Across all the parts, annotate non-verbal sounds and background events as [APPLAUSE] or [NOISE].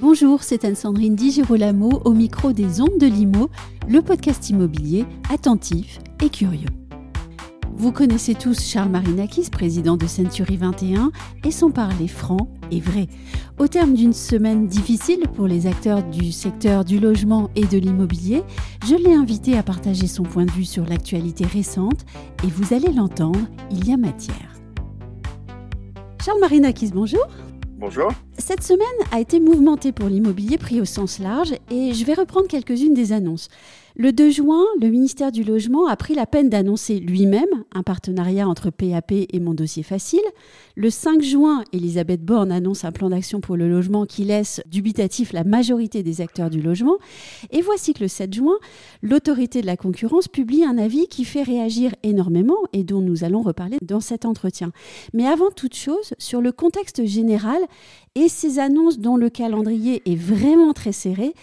Bonjour, c'est Anne-Sandrine Di Girolamo au micro des Ondes de Limo, le podcast immobilier attentif et curieux. Vous connaissez tous Charles Marinakis, président de Century 21, et son parler franc et vrai. Au terme d'une semaine difficile pour les acteurs du secteur du logement et de l'immobilier, je l'ai invité à partager son point de vue sur l'actualité récente et vous allez l'entendre, il y a matière. Charles Marinakis, bonjour. Bonjour. Cette semaine a été mouvementée pour l'immobilier pris au sens large et je vais reprendre quelques-unes des annonces. Le 2 juin, le ministère du Logement a pris la peine d'annoncer lui-même un partenariat entre PAP et Mon Dossier Facile. Le 5 juin, Elisabeth Borne annonce un plan d'action pour le logement qui laisse dubitatif la majorité des acteurs du logement. Et voici que le 7 juin, l'autorité de la concurrence publie un avis qui fait réagir énormément et dont nous allons reparler dans cet entretien. Mais avant toute chose, sur le contexte général et ces annonces dont le calendrier est vraiment très serré,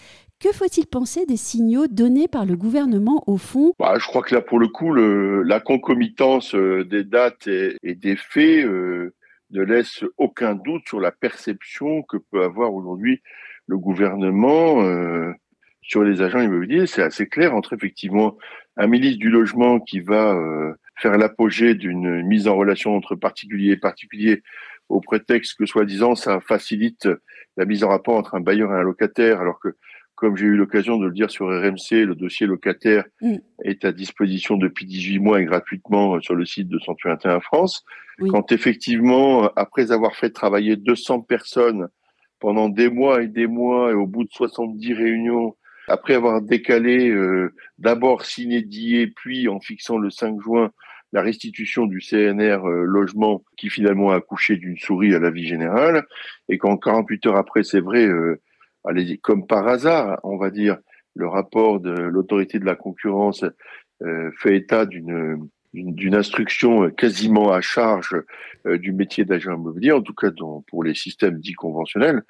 que faut-il penser des signaux donnés par le gouvernement au fond? Bah, Je crois que là, pour le coup, la concomitance euh, des dates et, des faits euh, ne laisse aucun doute sur la perception que peut avoir aujourd'hui le gouvernement euh, sur les agents immobiliers. C'est assez clair entre effectivement un ministre du logement qui va faire l'apogée d'une mise en relation entre particuliers et particuliers au prétexte que soi-disant ça facilite la mise en rapport entre un bailleur et un locataire, alors que comme j'ai eu l'occasion de le dire sur RMC, le dossier locataire mm. est à disposition depuis 18 mois et gratuitement sur le site de 121 France. Quand effectivement, après avoir fait travailler 200 personnes pendant des mois et des mois et au bout de 70 réunions, après avoir décalé euh, d'abord s'inédier puis en fixant le 5 juin la restitution du CNR euh, logement qui finalement a accouché d'une souris à la vie générale et quand 48 heures après, c'est vrai, euh, allez, comme par hasard, on va dire, le rapport de l'autorité de la concurrence euh, fait état d'une d'une instruction quasiment à charge euh, du métier d'agent immobilier, en tout cas dans, pour les systèmes dits conventionnels.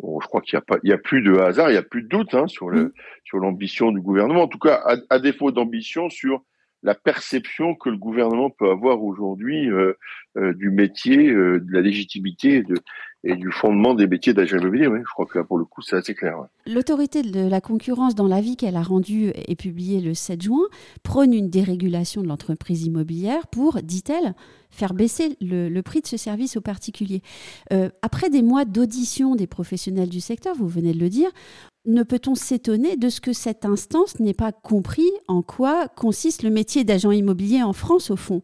Bon, je crois qu'il n'y a pas, il y a plus de hasard, il n'y a plus de doute hein, sur le sur l'ambition du gouvernement. En tout cas, à, à défaut d'ambition sur la perception que le gouvernement peut avoir aujourd'hui euh, euh, du métier, euh, de la légitimité et du fondement des métiers d'agent immobilier. je crois que là, pour le coup, c'est assez clair. L'autorité de la concurrence, dans l'avis qu'elle a rendu et publié le 7 juin, prône une dérégulation de l'entreprise immobilière pour, dit-elle, faire baisser le, prix de ce service aux particuliers. après des mois d'audition des professionnels du secteur, vous venez de le dire, ne peut-on s'étonner de ce que cette instance n'ait pas compris en quoi consiste le métier d'agent immobilier en France au fond?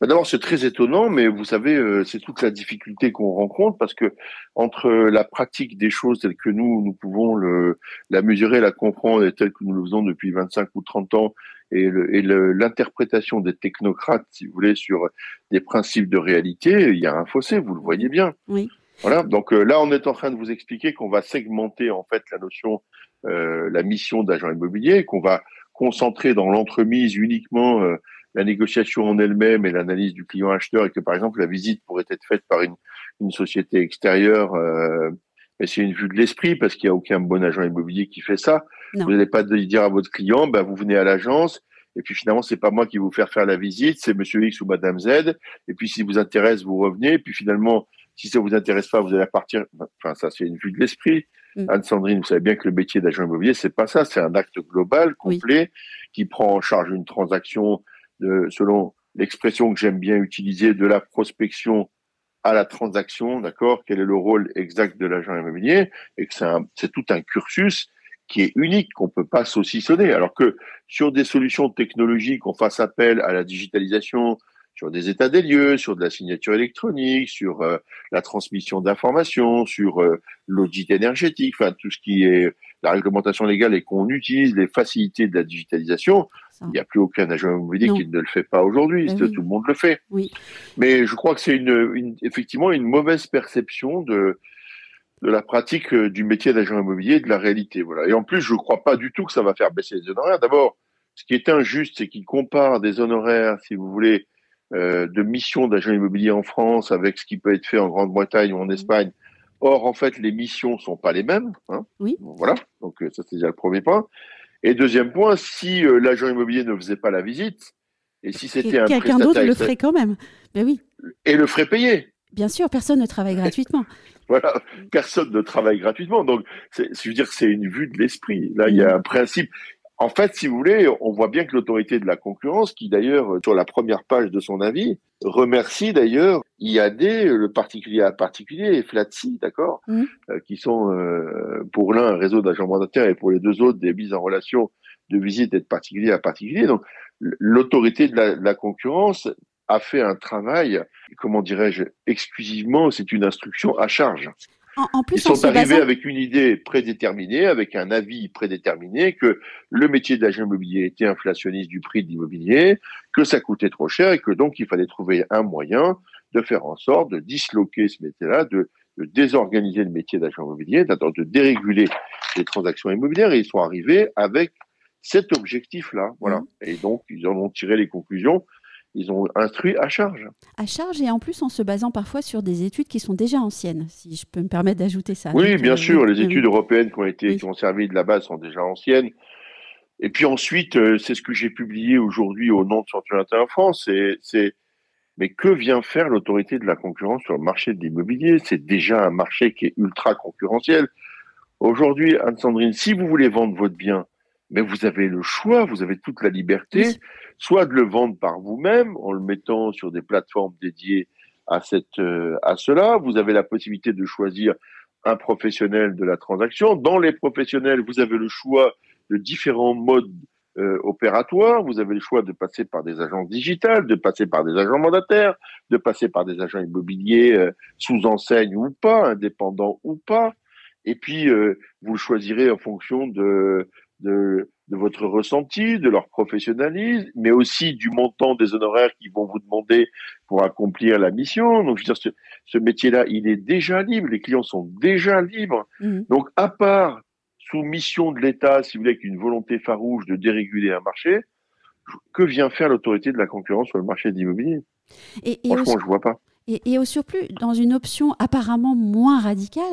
Bah, D'abord, c'est très étonnant, mais vous savez, euh, c'est toute la difficulté qu'on rencontre parce que entre la pratique des choses telles que nous, nous pouvons le, la mesurer, la comprendre et telle que nous le faisons depuis 25 ou 30 ans et l'interprétation des technocrates, si vous voulez, sur des principes de réalité, il y a un fossé, vous le voyez bien. Oui. Voilà. Donc euh, là, on est en train de vous expliquer qu'on va segmenter en fait la notion, euh, la mission d'agent immobilier, qu'on va concentrer dans l'entremise uniquement euh, la négociation en elle-même et l'analyse du client acheteur, et que par exemple la visite pourrait être faite par une, une société extérieure. Euh, mais c'est une vue de l'esprit parce qu'il n'y a aucun bon agent immobilier qui fait ça. Vous n'allez pas dire à votre client, ben, vous venez à l'agence, et puis finalement, c'est pas moi qui vais vous faire faire la visite, c'est Monsieur X ou Madame Z. Et puis si vous intéresse, vous revenez. Et puis finalement, si ça vous intéresse pas, vous allez partir. Enfin, ça, c'est une vue de l'esprit. Mm. Anne-Sandrine, vous savez bien que le métier d'agent immobilier, c'est pas ça. C'est un acte global, complet, qui prend en charge une transaction de, selon l'expression que j'aime bien utiliser, de la prospection à la transaction, d'accord? Quel est le rôle exact de l'agent immobilier? Et que c'est tout un cursus qui est unique, qu'on peut pas saucissonner. Alors que sur des solutions technologiques, on fasse appel à la digitalisation, sur des états des lieux, sur de la signature électronique, sur euh, la transmission d'informations, sur euh, l'audit énergétique, enfin tout ce qui est la réglementation légale et qu'on utilise les facilités de la digitalisation. Il n'y a plus aucun agent immobilier qui ne le fait pas aujourd'hui. Ben tout le monde le fait. Oui. Mais je crois que c'est une, effectivement une mauvaise perception de de la pratique euh, du métier d'agent immobilier, de la réalité. Voilà. Et en plus, je ne crois pas du tout que ça va faire baisser les honoraires. D'abord, ce qui est injuste, c'est qu'il compare des honoraires, si vous voulez, de mission d'agent immobilier en France avec ce qui peut être fait en Grande-Bretagne ou en Espagne, Or, en fait, les missions sont pas les mêmes. Hein. Oui. Voilà. Donc, ça, c'est déjà le premier point. Et deuxième point, si l'agent immobilier ne faisait pas la visite, et si c'était un quelqu'un d'autre le ferait quand même. Ben oui. Et le ferait payer. Bien sûr, personne ne travaille gratuitement. [LAUGHS] voilà, personne ne travaille gratuitement. Donc, je veux dire, c'est une vue de l'esprit. Là, il y a un principe. En fait, si vous voulez, on voit bien que l'autorité de la concurrence, qui d'ailleurs, sur la première page de son avis, remercie d'ailleurs IAD, le particulier à particulier, et Flatsi, d'accord, mm. euh, qui sont euh, pour l'un un réseau d'agents mandataires et pour les deux autres des mises en relation de visite et de particulier à particulier. Donc, l'autorité de, de la concurrence a fait un travail, comment dirais-je, exclusivement, c'est une instruction à charge. En, plus, Ils sont arrivés avec une idée prédéterminée, avec un avis prédéterminé que le métier d'agent immobilier était inflationniste du prix de l'immobilier, que ça coûtait trop cher et que donc il fallait trouver un moyen de faire en sorte de disloquer ce métier-là, de, désorganiser le métier d'agent immobilier, de déréguler les transactions immobilières. Et ils sont arrivés avec cet objectif-là. Voilà. Mmh. Et donc, ils en ont tiré les conclusions ils ont instruit à charge. À charge et en plus en se basant parfois sur des études qui sont déjà anciennes, si je peux me permettre d'ajouter ça. Oui, bien euh, sûr, les études européennes qui ont été qui ont servi de la base sont déjà anciennes. Et puis ensuite, euh, c'est ce que j'ai publié aujourd'hui au nom de Santé Inter France, c'est mais que vient faire l'autorité de la concurrence sur le marché de l'immobilier? C'est déjà un marché qui est ultra concurrentiel. Aujourd'hui, Anne-Sandrine, si vous voulez vendre votre bien, mais vous avez le choix, vous avez toute la liberté, soit de le vendre par vous-même en le mettant sur des plateformes dédiées à cette euh, à cela. Vous avez la possibilité de choisir un professionnel de la transaction. Dans les professionnels, vous avez le choix de différents modes euh, opératoires. Vous avez le choix de passer par des agents digitales, de passer par des agents mandataires, de passer par des agents immobiliers euh, sous enseigne ou pas, indépendants ou pas. Et puis, vous le choisirez en fonction de de, votre ressenti, de leur professionnalisme, mais aussi du montant des honoraires qu'ils vont vous demander pour accomplir la mission. Donc, je veux dire, ce, métier-là, il est déjà libre, les clients sont déjà libres. Mmh. Donc, à part sous mission de l'État, si vous voulez, avec une volonté farouche de déréguler un marché, que vient faire l'autorité de la concurrence sur le marché de l'immobilier? Franchement, je vois pas. Et, au surplus, dans une option apparemment moins radicale,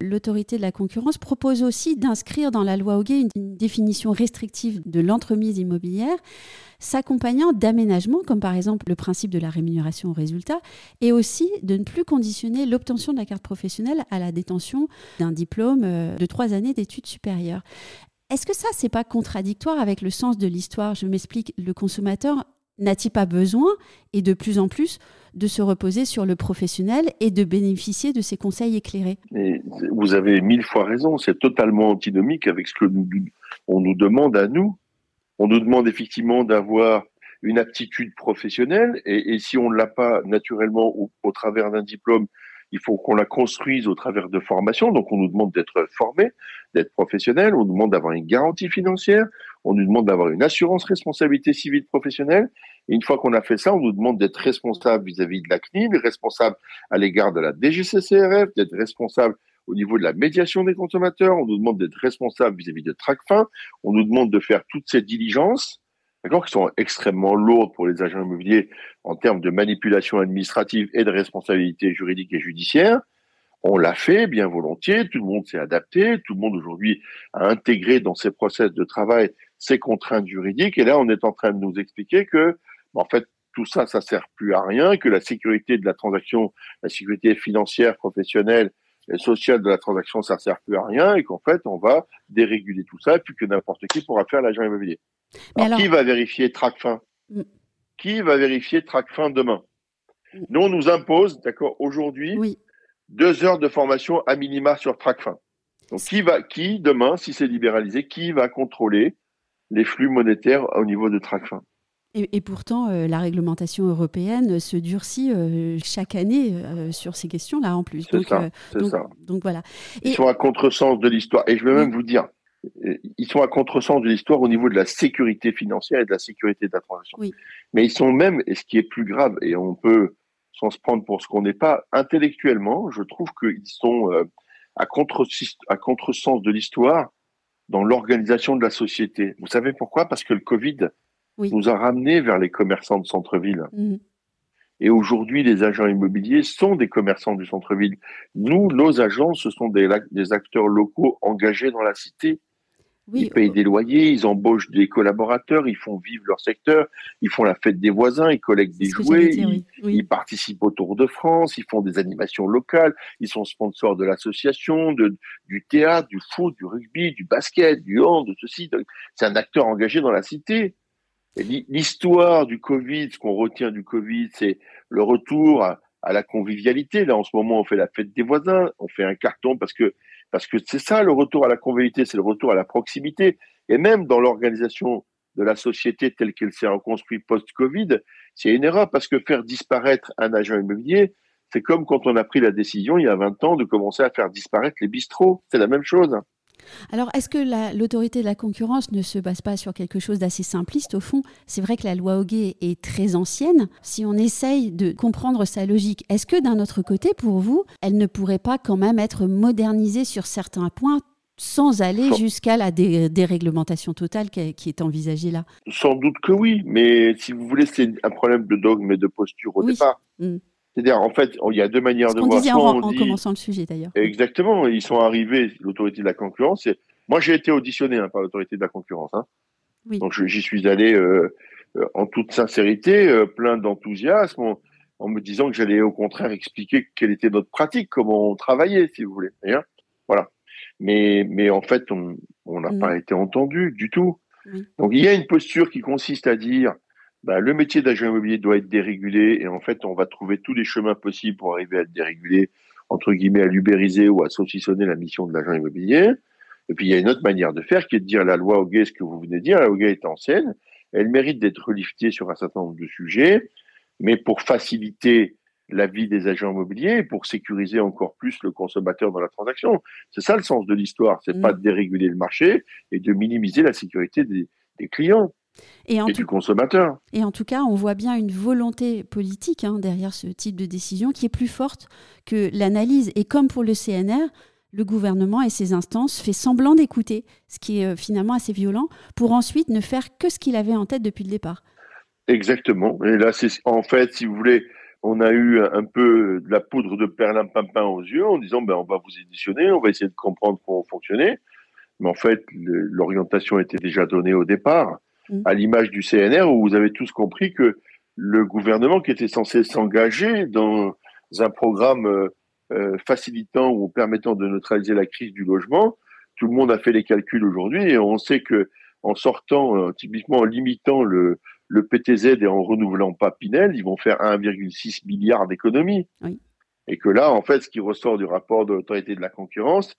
l'autorité de la concurrence propose aussi d'inscrire dans la loi Hoguet une, définition restrictive de l'entremise immobilière, s'accompagnant d'aménagements, comme par exemple le principe de la rémunération au résultat, et aussi de ne plus conditionner l'obtention de la carte professionnelle à la détention d'un diplôme euh, de trois années d'études supérieures. Est-ce que ça, c'est pas contradictoire avec le sens de l'histoire? Je m'explique, le consommateur n'a-t-il pas besoin, et de plus en plus, de se reposer sur le professionnel et de bénéficier de ses conseils éclairés Vous avez mille fois raison, c'est totalement antinomique avec ce que nous, on nous demande à nous. On nous demande effectivement d'avoir une aptitude professionnelle, et, si on ne l'a pas naturellement au travers d'un diplôme, il faut qu'on la construise au travers de formations. Donc, on nous demande d'être formé, d'être professionnel. On nous demande d'avoir une garantie financière. On nous demande d'avoir une assurance responsabilité civile professionnelle. Une fois qu'on a fait ça, on nous demande d'être responsable vis-à-vis de la CNIL, responsable à l'égard de la DGCCRF, d'être responsable au niveau de la médiation des consommateurs. On nous demande d'être responsable vis-à-vis de TRACFIN. On nous demande de faire toutes ces diligences d'accord, qui sont extrêmement lourdes pour les agents immobiliers en termes de manipulation administrative et de responsabilité juridique et judiciaire. On l'a fait bien volontiers, tout le monde s'est adapté, tout le monde aujourd'hui a intégré dans ses process de travail ces contraintes juridiques. Et là, on est en train de nous expliquer que, en fait, tout ça, ça sert plus à rien, que la sécurité de la transaction, la sécurité financière, professionnelle et sociale de la transaction, ça sert plus à rien, et qu'en fait, on va déréguler tout ça, et puis que n'importe qui pourra faire l'agent immobilier. Alors, qui va vérifier TRACFIN mm. Qui va vérifier TRACFIN demain mm. Nous, on nous impose, d'accord, aujourd'hui, deux heures de formation à minima sur TRACFIN. Donc, qui va, qui demain, si c'est libéralisé, qui va contrôler les flux monétaires au niveau de TRACFIN et, pourtant, euh, la réglementation européenne se durcit euh, chaque année euh, sur ces questions-là en plus. C'est ça, ça. Donc voilà. Ils sont à contresens de l'histoire. Et je vais même vous dire, ils sont à contresens de l'histoire au niveau de la sécurité financière et de la sécurité de la transaction. Mais ils sont même, et ce qui est plus grave, et on peut, sans se prendre pour ce qu'on n'est pas, intellectuellement, je trouve qu'ils sont à, contre, à contresens de l'histoire dans l'organisation de la société. Vous savez pourquoi? Parce que le Covid nous a ramenés vers les commerçants de centre-ville. Mmh. Et aujourd'hui, les agents immobiliers sont des commerçants du centre-ville. Nous, nos agents, ce sont des, des acteurs locaux engagés dans la cité ils payent des loyers, ils embauchent des collaborateurs, ils font vivre leur secteur, ils font la fête des voisins, ils collectent des jouets, ils, participent au Tour de France, ils font des animations locales, ils sont sponsors de l'association, du théâtre, du foot, du rugby, du basket, du hand, de ceci. C'est un acteur engagé dans la cité. L'histoire du Covid, ce qu'on retient du Covid, c'est le retour à, la convivialité. Là, en ce moment, on fait la fête des voisins, on fait un carton parce que parce que c'est ça le retour à la convivialité, c'est le retour à la proximité. Et même dans l'organisation de la société telle qu'elle s'est reconstruite post-Covid, c'est une erreur parce que faire disparaître un agent immobilier, c'est comme quand on a pris la décision il y a 20 ans de commencer à faire disparaître les bistrots. C'est la même chose. Alors, est-ce que l'autorité de la concurrence ne se base pas sur quelque chose d'assez simpliste Au fond, c'est vrai que la loi Hoguet est très ancienne. Si on essaye de comprendre sa logique, est-ce que d'un autre côté, pour vous, elle ne pourrait pas quand même être modernisée sur certains points sans aller jusqu'à la déréglementation totale qui est envisagée là? Sans doute que oui, mais si vous voulez, c'est un problème de dogme et de posture au départ. Mmh. C'est-à-dire, en fait, il y a deux manières de voir. Disait en, en commençant le sujet, d'ailleurs. Exactement. Ils sont arrivés, l'autorité de la concurrence. Moi, j'ai été auditionné hein, par l'autorité de la concurrence. Hein. Donc, j'y suis allé euh, euh, en toute sincérité, euh, plein d'enthousiasme, en, me disant que j'allais au contraire expliquer quelle était notre pratique, comment on travaillait, si vous voulez. Voilà. Mais, mais en fait, on n'a mm. pas été entendu du tout. Donc, il y a une posture qui consiste à dire bah, le métier d'agent immobilier doit être dérégulé et en fait, on va trouver tous les chemins possibles pour arriver à être dérégulé, entre guillemets, à l'ubériser ou à saucissonner la mission de l'agent immobilier. Et puis, il y a une autre manière de faire qui est de dire la loi Hoguet, ce que vous venez de dire, la Hoguet est ancienne, elle mérite d'être reliftée sur un certain nombre de sujets, mais pour faciliter la vie des agents immobiliers, pour sécuriser encore plus le consommateur dans la transaction. C'est ça le sens de l'histoire, c'est mmh. pas de déréguler le marché et de minimiser la sécurité des clients. Et, en du consommateur. Et en tout cas, on voit bien une volonté politique hein, derrière ce type de décision qui est plus forte que l'analyse. Et comme pour le CNR, le gouvernement et ses instances fait semblant d'écouter, ce qui est euh, finalement assez violent, pour ensuite ne faire que ce qu'il avait en tête depuis le départ. Exactement. Et là, c'est en fait, si vous voulez, on a eu un peu de la poudre de perlimpinpin aux yeux en disant ben, on va vous éditionner, on va essayer de comprendre comment fonctionner. Mais en fait, l'orientation était déjà donnée au départ. Mm. à l'image du CNR, où vous avez tous compris que le gouvernement qui était censé s'engager dans un programme euh, euh, facilitant ou permettant de neutraliser la crise du logement, tout le monde a fait les calculs aujourd'hui et on sait que en sortant, euh, typiquement en limitant le, le PTZ et en renouvelant pas Pinel, ils vont faire 1,6 milliard d'économies. Et que là, en fait, ce qui ressort du rapport de l'autorité de la concurrence,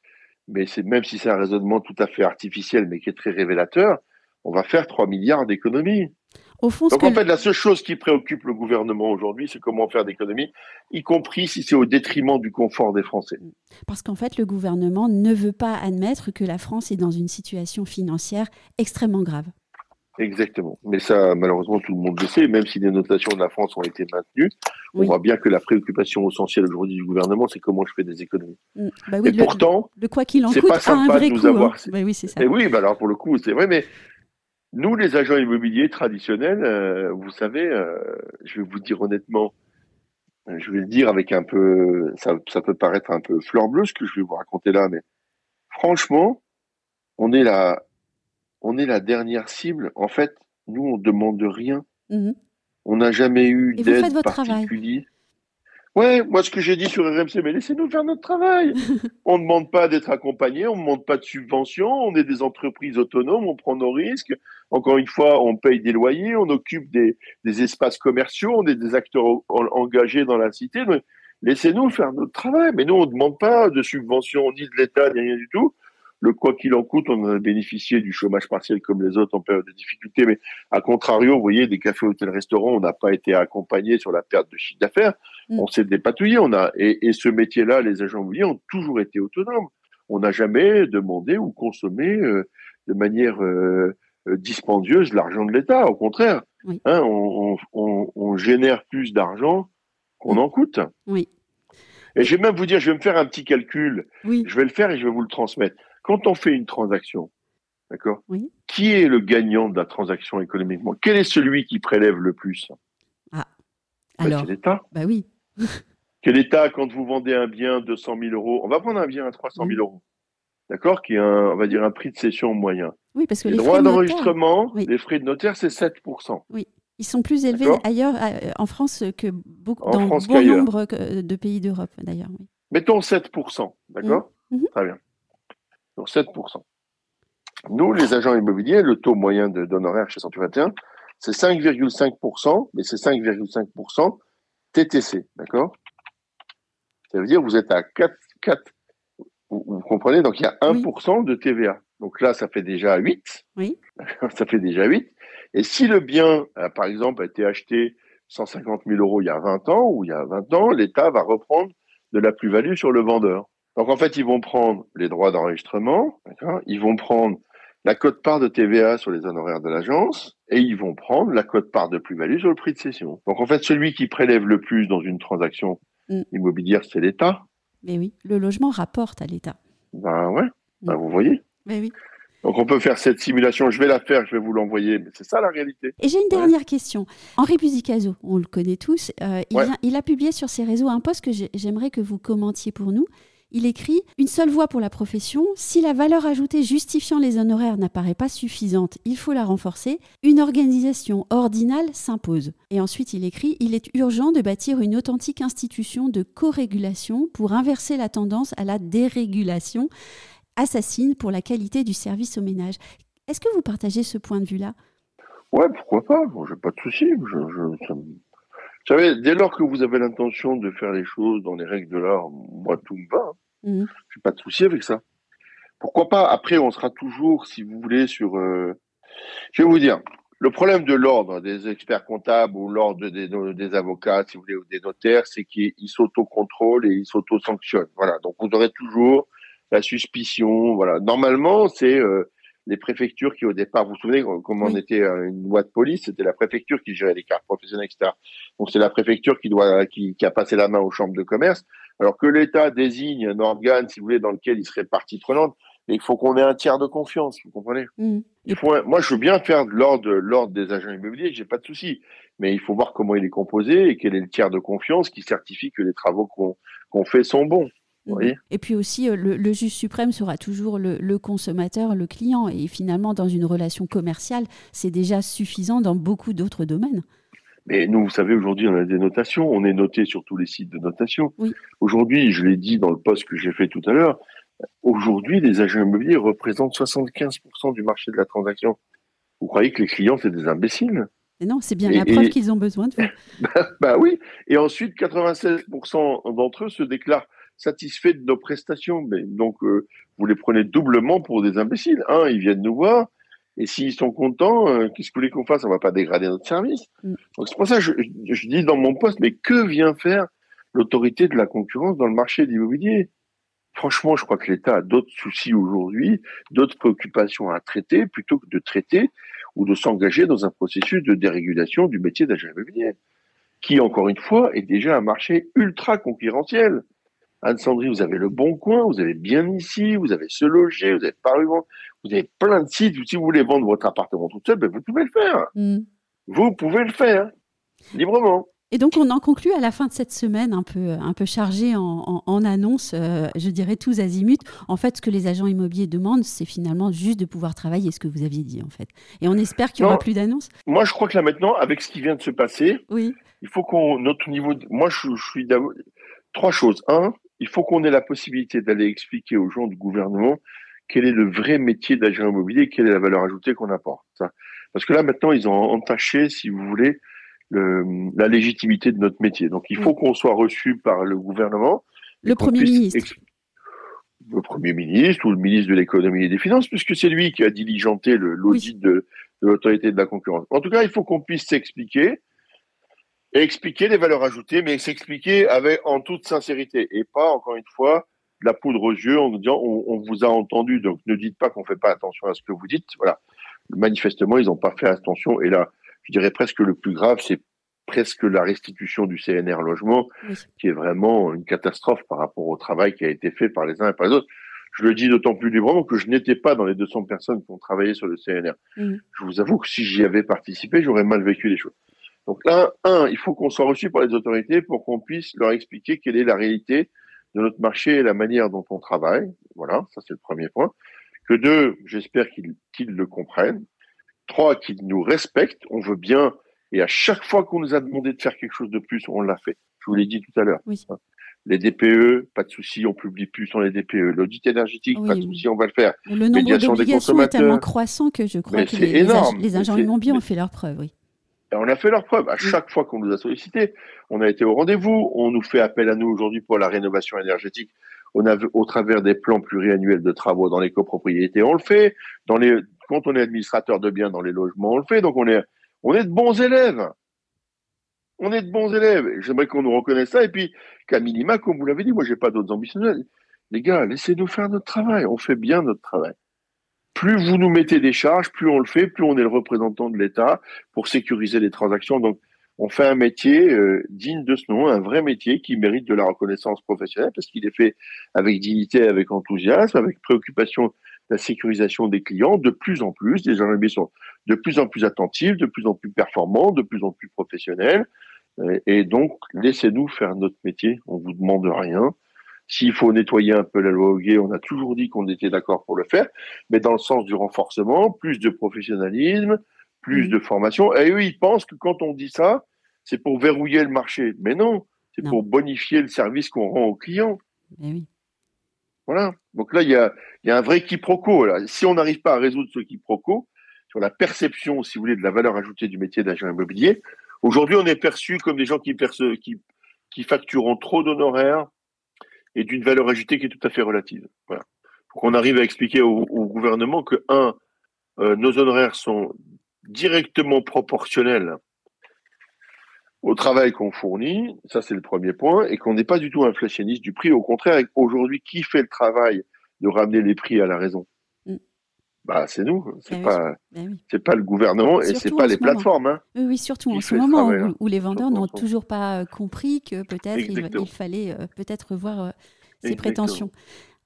mais c'est même si c'est un raisonnement tout à fait artificiel, mais qui est très révélateur, on va faire 3 milliards d'économies. Au fond, Donc en fait, la seule chose qui préoccupe le gouvernement aujourd'hui, c'est comment faire d'économies, y compris si c'est au détriment du confort des Français. Parce qu'en fait, le gouvernement ne veut pas admettre que la France est dans une situation financière extrêmement grave. Exactement. Mais ça, malheureusement, tout le monde le sait, même si les notations de la France ont été maintenues, on voit bien que la préoccupation essentielle aujourd'hui du gouvernement, c'est comment je fais des économies. Mm. Bah et pourtant, le quoi qu'il en coûte pas a un vrai de nous Avoir... Hein. Bah oui, c'est ça. Et oui, bah alors pour le coup, c'est vrai, mais nous, les agents immobiliers traditionnels, euh, vous savez, euh, je vais vous dire honnêtement, je vais le dire avec un peu, ça, ça, peut paraître un peu fleur bleue ce que je vais vous raconter là, mais franchement, on est la, on est la dernière cible. En fait, nous, on demande rien. Mmh on n'a jamais eu d'aide particulière. Ouais, moi ce que j'ai dit sur RMC, mais laissez-nous faire notre travail. [LAUGHS] on ne demande pas d'être accompagné, on ne demande pas de subvention, on est des entreprises autonomes, on prend nos risques. Encore une fois, on paye des loyers, on occupe des, des espaces commerciaux, on est des acteurs engagés dans la cité. Laissez-nous faire notre travail. Mais nous, on ne demande pas de subvention ni de l'État, ni rien du tout le quoi qu'il en coûte, on a bénéficié du chômage partiel comme les autres en période de difficulté, mais à contrario, vous voyez, des cafés, hôtels, restaurants, on n'a pas été accompagné sur la perte de chiffre d'affaires. Mm. On s'est dépatouillé. On a et, ce métier-là, les agents immobiliers ont toujours été autonomes. On n'a jamais demandé ou consommé euh, de manière euh, euh, dispendieuse l'argent de l'État. Au contraire, hein, on, génère plus d'argent qu'on en coûte. Oui. Et je vais même vous dire, je vais me faire un petit calcul. Je vais le faire et je vais vous le transmettre. Quand on fait une transaction, d'accord Qui est le gagnant de la transaction économiquement? Quel est celui qui prélève le plus? Ah, Ben, Alors, c'est l'État. bah oui. [LAUGHS] Quel État, quand vous vendez un bien 200 000 euros, on va prendre un bien à 300 000 euros, d'accord, qui est un, on va dire un prix de cession moyen. Oui, parce que les, les, droits d'enregistrement, oui. les frais de notaire, c'est 7%. ils sont plus élevés ailleurs euh, en France que beaucoup, En dans France bon nombre que- de pays d'Europe, d'ailleurs. oui. Mettons 7%, d'accord? Mhm. Très bien. Donc 7%. Nous, les agents immobiliers, le taux moyen de- d'honoraires chez 121, c'est 5,5%, mais c'est 5,5% TTC, d'accord? Ça veut dire que vous êtes à 4, 4 vous, vous comprenez? Donc il y a 1% de TVA. Donc là, ça fait déjà 8. Oui. [LAUGHS] ça fait déjà 8. Et si le bien, euh, par exemple, a été acheté 150 000 euros il y a 20 ans ou il y a 20 ans, l'État va reprendre de la plus-value sur le vendeur. Donc en fait, ils vont prendre les droits d'enregistrement, ils vont prendre la cote-part de TVA sur les honoraires de l'agence et ils vont prendre la cote-part de plus-value sur le prix de cession. Donc en fait, celui qui prélève le plus dans une transaction Mm. immobilière, c'est l'État. Mais oui, le logement rapporte à l'État. Ben ouais, ben Mm. vous voyez. Mais oui. Donc on peut faire cette simulation, je vais la faire, je vais vous l'envoyer, mais c'est ça la réalité. Et j'ai une Ouais. dernière question. Henri Buzicazo, on le connaît tous, euh, il, Ouais. vient- il a publié sur ses réseaux un post que j'ai- j'aimerais que vous commentiez pour nous. Il écrit Une seule voie pour la profession. Si la valeur ajoutée justifiant les honoraires n'apparaît pas suffisante, il faut la renforcer. Une organisation ordinale s'impose. Et ensuite, il écrit Il est urgent de bâtir une authentique institution de co-régulation pour inverser la tendance à la dérégulation assassine pour la qualité du service au ménage. Est-ce que vous partagez ce point de vue-là? Ouais, pourquoi pas? J'ai pas de souci. Vous savez, dès lors que vous avez l'intention de faire les choses dans les règles de l'art, moi tout me va. Mhm. J'ai pas de souci avec ça. Pourquoi pas Après, on sera toujours, si vous voulez, sur. euh, Je vais vous dire, le problème de l'ordre des experts comptables ou l'ordre des, des avocats, si vous voulez, ou des notaires, c'est qu'ils ils s'autocontrôlent et ils s'auto-sanctionnent. Voilà. Donc vous aurez toujours la suspicion. Voilà. Normalement, c'est euh, les préfectures qui, au départ, vous vous souvenez comment on était euh, une loi de police, c'était la préfecture qui gérait les cartes professionnelles, etc. Donc c'est la préfecture qui doit, qui, qui a passé la main aux chambres de commerce, alors que l'État désigne un organe, si vous voulez, dans lequel il serait partie prenante. Et il faut qu'on ait un tiers de confiance, vous comprenez? Mhm. il faut un- Moi, je veux bien faire de l'ordre de l'ordre des agents immobiliers, j'ai pas de souci. Mais il faut voir comment il est composé et quel est le tiers de confiance qui certifie que les travaux qu'on qu'on fait sont bons. Voyez Et puis aussi, euh, le, le juge suprême sera toujours le, le consommateur, le client. Et finalement, dans une relation commerciale, c'est déjà suffisant dans beaucoup d'autres domaines. Mais nous, vous savez, aujourd'hui, on a des notations. On est noté sur tous les sites de notation. Oui. Aujourd'hui, je l'ai dit dans le post que j'ai fait tout à l'heure, aujourd'hui, les agents immobiliers représentent 75% du marché de la transaction. Vous croyez que les clients, c'est des imbéciles? Et non, c'est bien Et- la preuve et- qu'ils ont besoin de vous. [LAUGHS] Bah oui. Et ensuite, 96% d'entre eux se déclarent satisfaits de nos prestations. Mais donc, euh, vous les prenez doublement pour des imbéciles. Un, ils viennent nous voir. Et s'ils sont contents, euh, qu'est-ce que vous voulez qu'on fasse? On va pas dégrader notre service. Mm. Donc c'est pour ça que je, je- je dis dans mon poste, mais que vient faire l'autorité de la concurrence dans le marché de l'immobilier? Franchement, je crois que l'État a d'autres soucis aujourd'hui, d'autres préoccupations à traiter, plutôt que de traiter ou de s'engager dans un processus de dérégulation du métier d'agent immobilier qui, encore une fois, est déjà un marché ultra concurrentiel. Anne-Sandry, vous avez le Bon Coin, vous avez bien ici, vous avez Se Loger, vous avez Paris, vous avez plein de sites. Si vous voulez vendre votre appartement tout seul, ben vous pouvez le faire. Mm. Vous pouvez le faire, librement. Et donc, on en conclut à la fin de cette semaine un peu, un peu chargée en, en, en annonces, euh, je dirais tous azimuts. En fait, ce que les agents immobiliers demandent, c'est finalement juste de pouvoir travailler, ce que vous aviez dit, en fait. Et on espère qu'il n'y aura plus d'annonces. Moi, je crois que là maintenant, avec ce qui vient de se passer, Oui. il faut qu'on, notre niveau, de- moi, je, je suis d'abord- trois choses. Un, il faut qu'on ait la possibilité d'aller expliquer aux gens du gouvernement quel est le vrai métier d'agent immobilier, quelle est la valeur ajoutée qu'on apporte. Parce que là, maintenant, ils ont entaché, si vous voulez, le, la légitimité de notre métier. Donc, il faut qu'on soit reçu par le gouvernement. Le Premier ministre. Le Premier ministre ou le ministre de l'économie et des finances, puisque c'est lui qui a diligenté le- l'audit de, de l'autorité de la concurrence. En tout cas, il faut qu'on puisse s'expliquer et expliquer les valeurs ajoutées, mais s'expliquer avec en toute sincérité et pas encore une fois de la poudre aux yeux en nous disant on, on vous a entendu, donc ne dites pas qu'on fait pas attention à ce que vous dites. Voilà. Manifestement, ils n'ont pas fait attention. Et là, je dirais presque le plus grave, c'est presque la restitution du CNR logement, Oui. qui est vraiment une catastrophe par rapport au travail qui a été fait par les uns et par les autres. Je le dis d'autant plus librement que je n'étais pas dans les 200 personnes qui ont travaillé sur le CNR. Mhm. Je vous avoue que si j'y avais participé, j'aurais mal vécu les choses. Donc là, un, il faut qu'on soit reçu par les autorités pour qu'on puisse leur expliquer quelle est la réalité de notre marché et la manière dont on travaille. Voilà, ça c'est le premier point. Que deux, j'espère qu'ils le comprennent. Trois, qu'ils nous respectent. On veut bien, et à chaque fois qu'on nous a demandé de faire quelque chose de plus, on l'a fait. Je vous l'ai dit tout à l'heure. Oui. Les DPE, pas de souci, on publie plus sur les DPE. L'audit énergétique, pas de souci, on va le faire. Le nombre d'obligations est tellement croissant que je crois que les, énorme. les, ingénieurs immobiliers ont fait leur preuve, oui. On a fait leur preuve. À chaque fois qu'on nous a sollicité, on a été au rendez-vous. On nous fait appel à nous aujourd'hui pour la rénovation énergétique. On a, au travers des plans pluriannuels de travaux dans les copropriétés, on le fait. Dans les, quand on est administrateur de biens dans les logements, on le fait. Donc on est, on est de bons élèves on est de bons élèves. J'aimerais qu'on nous reconnaisse ça. Et puis, qu'à minima, comme vous l'avez dit, moi, j'ai pas d'autres ambitions. Les gars, laissez-nous faire notre travail. On fait bien notre travail. Plus vous nous mettez des charges, plus on le fait, plus on est le représentant de l'État pour sécuriser les transactions. Donc, on fait un métier euh, digne de ce nom, un vrai métier qui mérite de la reconnaissance professionnelle parce qu'il est fait avec dignité, avec enthousiasme, avec préoccupation de la sécurisation des clients. De plus en plus, les gens sont de plus en plus attentifs, de plus en plus performants, de plus en plus professionnels. Et donc, laissez-nous faire notre métier. On vous demande rien. S'il faut nettoyer un peu la loi Hoguet, on a toujours dit qu'on était d'accord pour le faire, mais dans le sens du renforcement, plus de professionnalisme, plus mmh. de formation. Et eux, ils pensent que quand on dit ça, c'est pour verrouiller le marché. Mais non, c'est pour bonifier le service qu'on rend aux clients. oui. Voilà. Donc là, il y a, y a, un vrai quiproquo. Là. Si on n'arrive pas à résoudre ce quiproquo, sur la perception, si vous voulez, de la valeur ajoutée du métier d'agent immobilier, Aujourd'hui, on est perçu comme des gens qui, qui, qui facturent trop d'honoraires et d'une valeur ajoutée qui est tout à fait relative. Voilà. Pour qu'on arrive à expliquer au, gouvernement que, un, euh, nos honoraires sont directement proportionnels au travail qu'on fournit, ça c'est le premier point, et qu'on n'est pas du tout inflationniste du prix. Au contraire, aujourd'hui, qui fait le travail de ramener les prix à la raison? Bah, c'est nous, c'est ben pas, ben c'est pas le gouvernement et c'est pas les plateformes. Hein, oui, surtout en ce moment hein. où, les vendeurs n'ont toujours pas euh, compris que peut-être il, fallait euh, peut-être revoir euh, ces prétentions.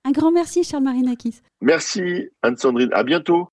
Un grand merci, Charles Marinakis. Merci, Anne-Sandrine. À bientôt.